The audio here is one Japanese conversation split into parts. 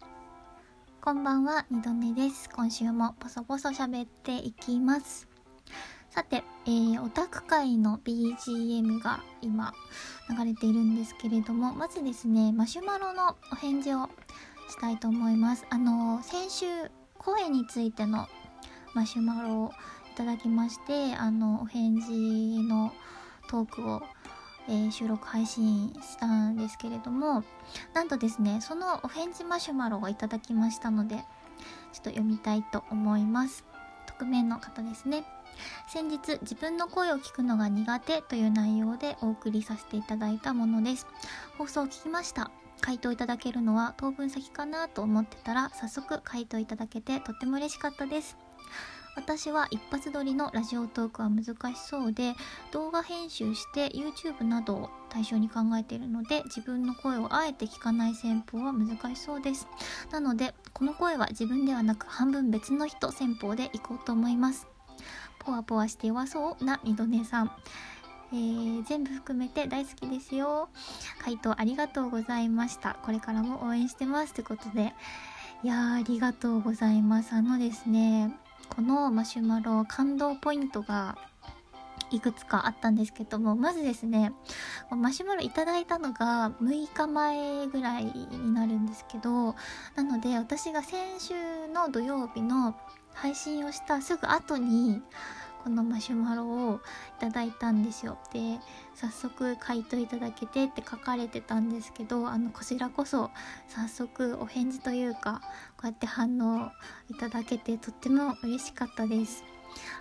こんばんは、二度寝です。今週もポソポソ喋っていきます。さて、えー、オタク界の BGM が今流れているんですけれども、まずですね、マシュマロのお返事をしたいと思います。あのー、先週、声についてのマシュマロをいただきまして、あの、お返事のトークをえー、収録配信したんですけれどもなんとですねそのお返事マシュマロをいただきましたのでちょっと読みたいと思います。匿名の方ですね。先日自分の声を聞くのが苦手という内容でお送りさせていただいたものです。放送を聞きました。回答いただけるのは当分先かなと思ってたら早速回答いただけてとっても嬉しかったです。私は一発撮りのラジオトークは難しそうで動画編集して YouTube などを対象に考えているので自分の声をあえて聞かない戦法は難しそうです。なのでこの声は自分ではなく半分別の人戦法でいこうと思います。ポワポワして弱そうな二度寝さん。えー、全部含めて大好きですよ。回答ありがとうございました。これからも応援してますということで。いやありがとうございます。あのですねこのマシュマロ感動ポイントがいくつかあったんですけどもまずですねマシュマロいただいたのが6日前ぐらいになるんですけどなので私が先週の土曜日の配信をしたすぐ後にこのマシュマロをいただいたんですよ。で早速回答いただけてって書かれてたんですけどあのこちらこそ早速お返事というかこうやって反応いただけてとっても嬉しかったです。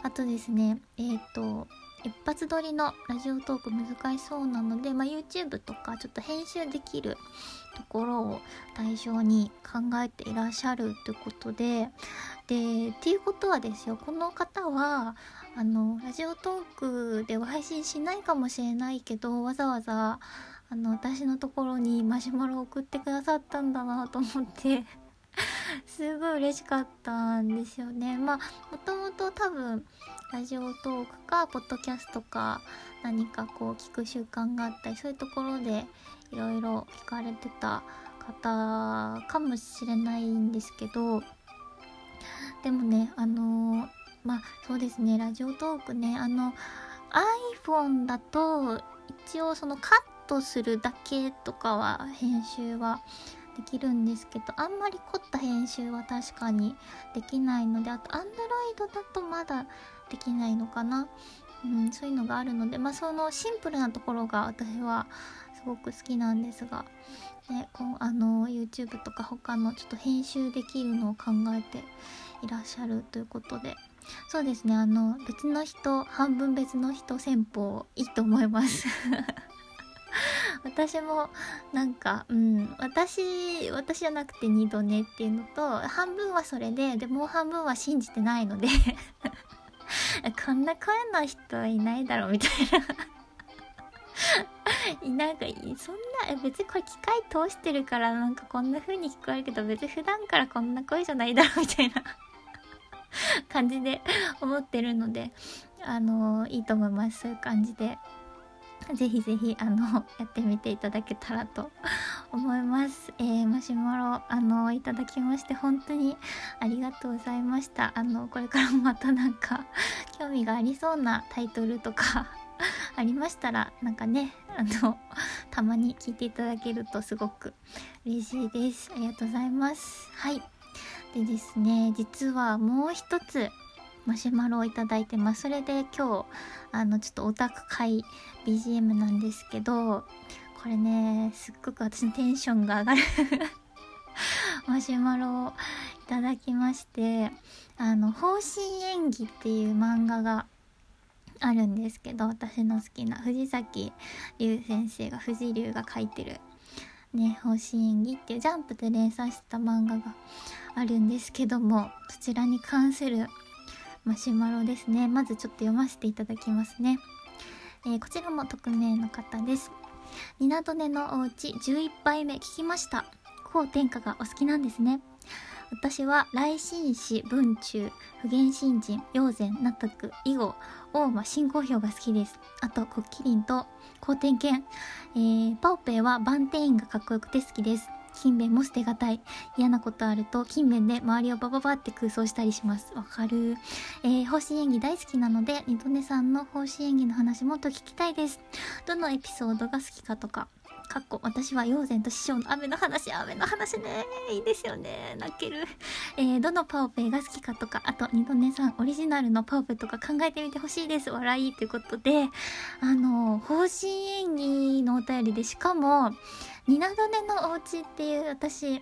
あとですねえっ、ー、と一発撮りのラジオトーク難しそうなので、まあ、YouTube とかちょっと編集できるところを対象に考えていらっしゃるということででっていうことはですよこの方はあのラジオトークでは配信しないかもしれないけどわざわざあの私のところにマシュマロを送ってくださったんだなと思って すごい嬉しかったんですよね。まあもともと多分ラジオトークかポッドキャストか何かこう聞く習慣があったりそういうところでいろいろ聞かれてた方かもしれないんですけどでもねあのーそうですねラジオトークねあの iPhone だと一応そのカットするだけとかは編集はできるんですけどあんまり凝った編集は確かにできないのであと Android だとまだできないのかな、うん、そういうのがあるのでまあそのシンプルなところが私はすごく好きなんですが、ね、こうあの YouTube とか他のちょっと編集できるのを考えていらっしゃるということで。そうですね。あの別の人半分別の人戦法いいと思います。私もなんかうん。私私じゃなくて二度寝っていうのと半分はそれででもう半分は信じてないので。こんな声の人いないだろうみたいな。なんかそんな別にこれ機械通してるからなんかこんな風に聞こえるけど別に普段からこんな声じゃないだろうみたいな。感じで思ってるのであのいいと思います。そういう感じで。ぜひぜひあのやってみていただけたらと思います、えー、マシュマロあのいただきまして本当にありがとうございました。あのこれからもまたなんか興味がありそうなタイトルとか ありましたらなんかねあのたまに聞いていただけるとすごく嬉しいです。ありがとうございます。はい。でですね。実はもう一つマシュマロをいただいてます。それで今日あのちょっとオタク会 BGM なんですけどこれねすっごく私のテンションが上がる。マシュマロをいただきましてあの方針演技っていう漫画があるんですけど私の好きな藤崎龍先生が藤龍が書いてるね、方針演技っていうジャンプで連載してた漫画があるんですけどもそちらに関するマシュマロですね。まずちょっと読ませていただきますね、えー、こちらも匿名の方です。ニナドネのおうち11杯目聞きました。高天下がお好きなんですね。私は来神子文中不言新人陽前納得囲碁大間新公表が好きですあとコッキリンと光天剣、えー、パオペイはバンテインがかっこよくて好きです勤勉も捨てがたい。嫌なことあると、勤勉で周りをバババって空想したりします。わかる。えー、方針演技大好きなので、二度寝さんの方針演技の話もっと聞きたいです。どのエピソードが好きかとか、かっこ私は陽然と師匠の雨の話雨の話ね。いいですよね。泣ける、えー、どのパオペが好きかとかあと二度寝さんオリジナルのパオペとか考えてみてほしいです。笑いということで。あの方針演技のお便りでしかも二度寝のお家っていう私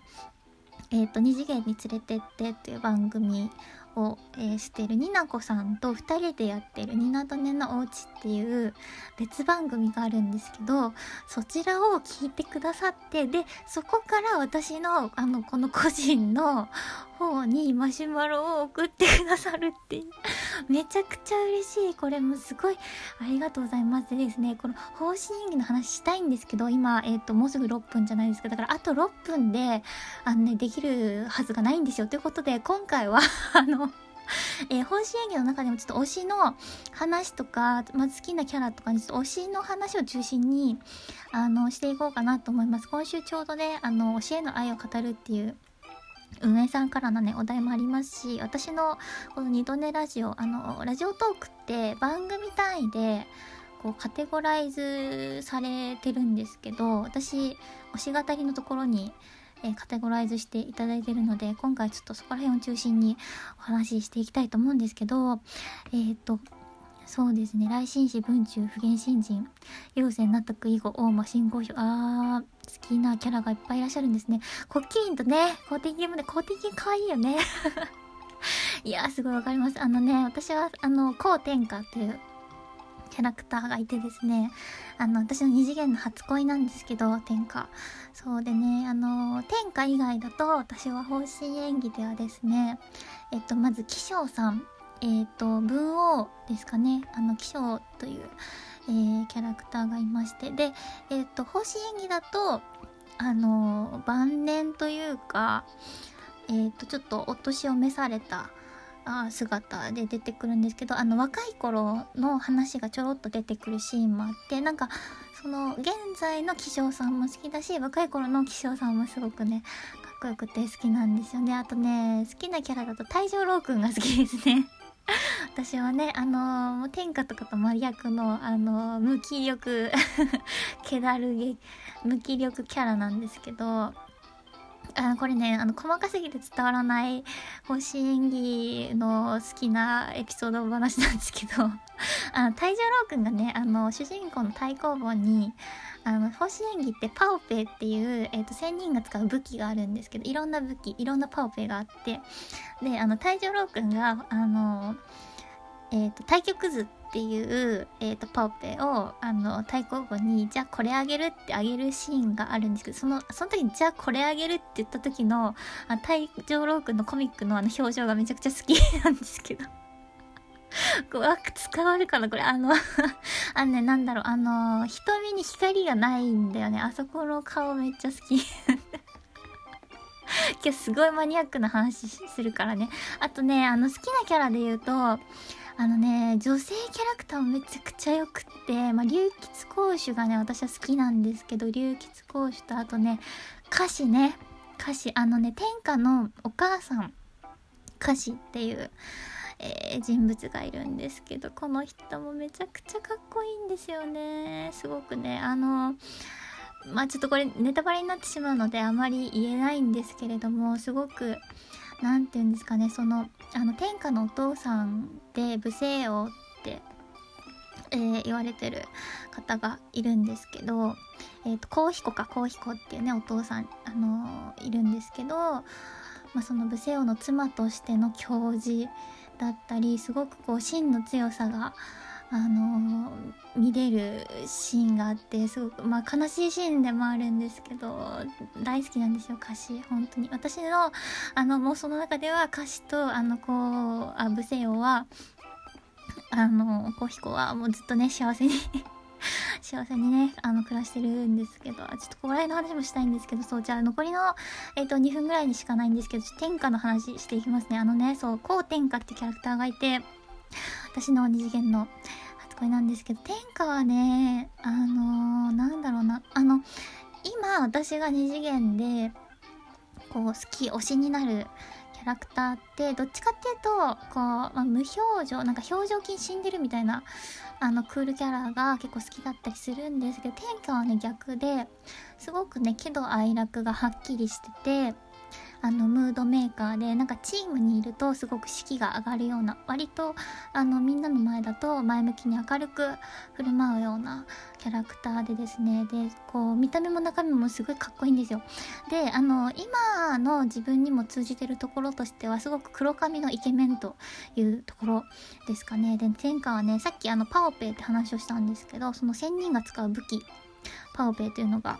えっ、ー、と二次元に連れてってっていう番組を、えー、してるになこさんと2人でやってる「になとねのおうち」っていう別番組があるんですけどそちらを聞いてくださってでそこから私のあのこの個人の方にマシュマロを送ってくださるっていうめちゃくちゃ嬉しい。これもすごいありがとうございます。でですねこの方針演技の話したいんですけど今、えっ、ー、ともうすぐ6分じゃないですかだからあと6分であのねできるはずがないんですよ。ということで今回は あのえー、本心演技の中でもちょっと推しの話とか、まあ、好きなキャラとかにちょっと推しの話を中心に、あの、していこうかなと思います。今週ちょうどね、あの、推しへの愛を語るっていう運営さんからのね、お題もありますし、私のこの二度寝ラジオ、あの、ラジオトークって番組単位で、こうカテゴライズされてるんですけど、私、推し語りのところに、え、カテゴライズしていただいてるので、今回ちょっとそこら辺を中心にお話ししていきたいと思うんですけど、えっ、と、そうですね。来新士文中不言新人。陽線納得以後、大間新合表。あー、好きなキャラがいっぱいいらっしゃるんですね。コッキーンとね、コーティングもね、コーティング可愛いよね。いやー、すごいわかります。あのね、私は、あの、コーテンカっていうキャラクターがいてですね、あの、私の二次元の初恋なんですけど、天下。そうでね、あの、天下以外だと、私は方針演技ではですね、えっと、まず、気象さん。えっと、文王ですかね。あの、気象という、えー、キャラクターがいまして。で、えっと、方針演技だと、あの、晩年というか、えっと、ちょっとお年を召された、あ姿で出てくるんですけどあの若い頃の話がちょろっと出てくるシーンもあってなんかその現在の気象さんも好きだし若い頃の気象さんもすごくねかっこよくて好きなんですよねあとね好きなキャラだと太上老君が好きですね私はね、あのー、天下とかと真逆の、あのー、無気力 気だるげ、無気力キャラなんですけど、あこれね、あの、細かすぎて伝わらない星演技の好きなエピソード話なんですけど、あの、太上老君がね、あの、主人公の太公望に、あの、星演技ってパオペっていう、え、ー、と、仙人が使う武器があるんですけど、いろんな武器、いろんなパオペがあって、で、あの、太上老君が、あの、えっ、ー、と、対局図ってっていう、えっ、ー、と、パオペを、あの、対抗語に、じゃあこれあげるってあげるシーンがあるんですけど、その、その時に、じゃあこれあげるって言った時の、あ太上老君のコミックのあの表情がめちゃくちゃ好きなんですけど。こう、あ、伝わるかなこれ、あの あのね、なんだろう、あの、瞳に光がないんだよね。あそこの顔めっちゃ好き 今日すごいマニアックな話するからね。あとね、あの、好きなキャラで言うと、あのね、女性キャラクターもめちゃくちゃ良くって、まあ、竜吉公主がね、私は好きなんですけど、竜吉公主とあとね、歌詞ね、歌詞、あのね、天下のお母さん、歌詞っていう、えー、人物がいるんですけど、この人もめちゃくちゃかっこいいんですよね。すごくね、あの、まあちょっとこれネタバレになってしまうのであまり言えないんですけれども、すごく、何て言うんですかねそのあの天下のお父さんで武聖王って、えー、言われてる方がいるんですけど、えーと、皇彦か皇彦っていうねお父さん、あのー、いるんですけど、まあ、その武聖王の妻としての教授だったりすごくこう真の強さがあの見れるシーンがあってすごくまあ悲しいシーンでもあるんですけど大好きなんですよ歌詞本当に私のあの妄想の中では歌詞とあのこうあブセヨはあのコヒコはもうずっとね幸せに 幸せにね、あの、暮らしてるんですけど、ちょっとここら辺の話もしたいんですけど、そう、じゃあ残りの、えっ、ー、と、2分ぐらいにしかないんですけど、天下の話していきますね。あのね、そう、こう天下ってキャラクターがいて、私の二次元の初恋なんですけど、天下はね、あのー、なんだろうな、あの、今私が二次元でこう好き推しになるキャラクターってどっちかっていうとこう、まあ、無表情なんか表情筋死んでるみたいなあのクールキャラが結構好きだったりするんですけど天下はね逆ですごくね喜怒哀楽がはっきりしててあのムードメーカーでなんかチームにいるとすごく士気が上がるような割とあのみんなの前だと前向きに明るく振る舞うようなキャラクターでですねでこう見た目も中身もすごいかっこいいんですよ。であの今の自分にも通じてるところとしてはすごく黒髪のイケメンというところですかね。で天下はねさっきあのパオペイって話をしたんですけどその仙人が使う武器パオペイというのが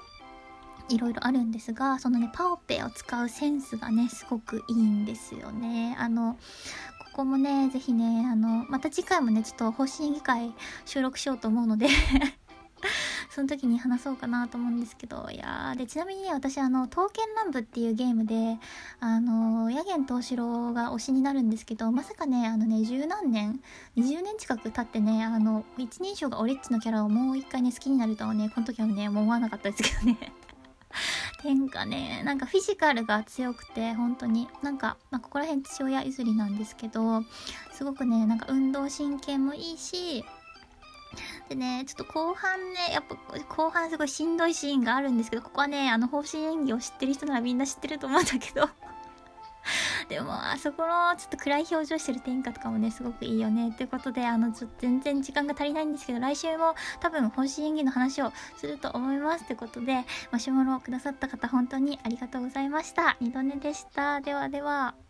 いろいろあるんですがそのねパオペを使うセンスがねすごくいいんですよね。あのここもねぜひねあのまた次回もねちょっと方針議会収録しようと思うので その時に話そうかなと思うんですけどいやーでちなみにね私あの「刀剣乱舞」っていうゲームであの八玄東四郎が推しになるんですけどまさかねあのね十何年20年近く経ってねあの一人称がオレッチのキャラをもう一回ね好きになるとはねこの時はねもう思わなかったですけどね。天がね。なんかフィジカルが強くて本当に。なんか、まあ、ここら辺父親譲りなんですけどすごくねなんか運動神経もいいしでね、ちょっと後半ね、やっぱ後半すごいしんどいシーンがあるんですけど、ここはね、あの方針演技を知ってる人ならみんな知ってると思うんだけど。でも、あそこのちょっと暗い表情してる天下とかもね、すごくいいよね。ということで、あの、ちょっと全然時間が足りないんですけど、来週も多分、本心演技の話をすると思います。ということで、マシュマロをくださった方、本当にありがとうございました。二度寝でした。ではでは。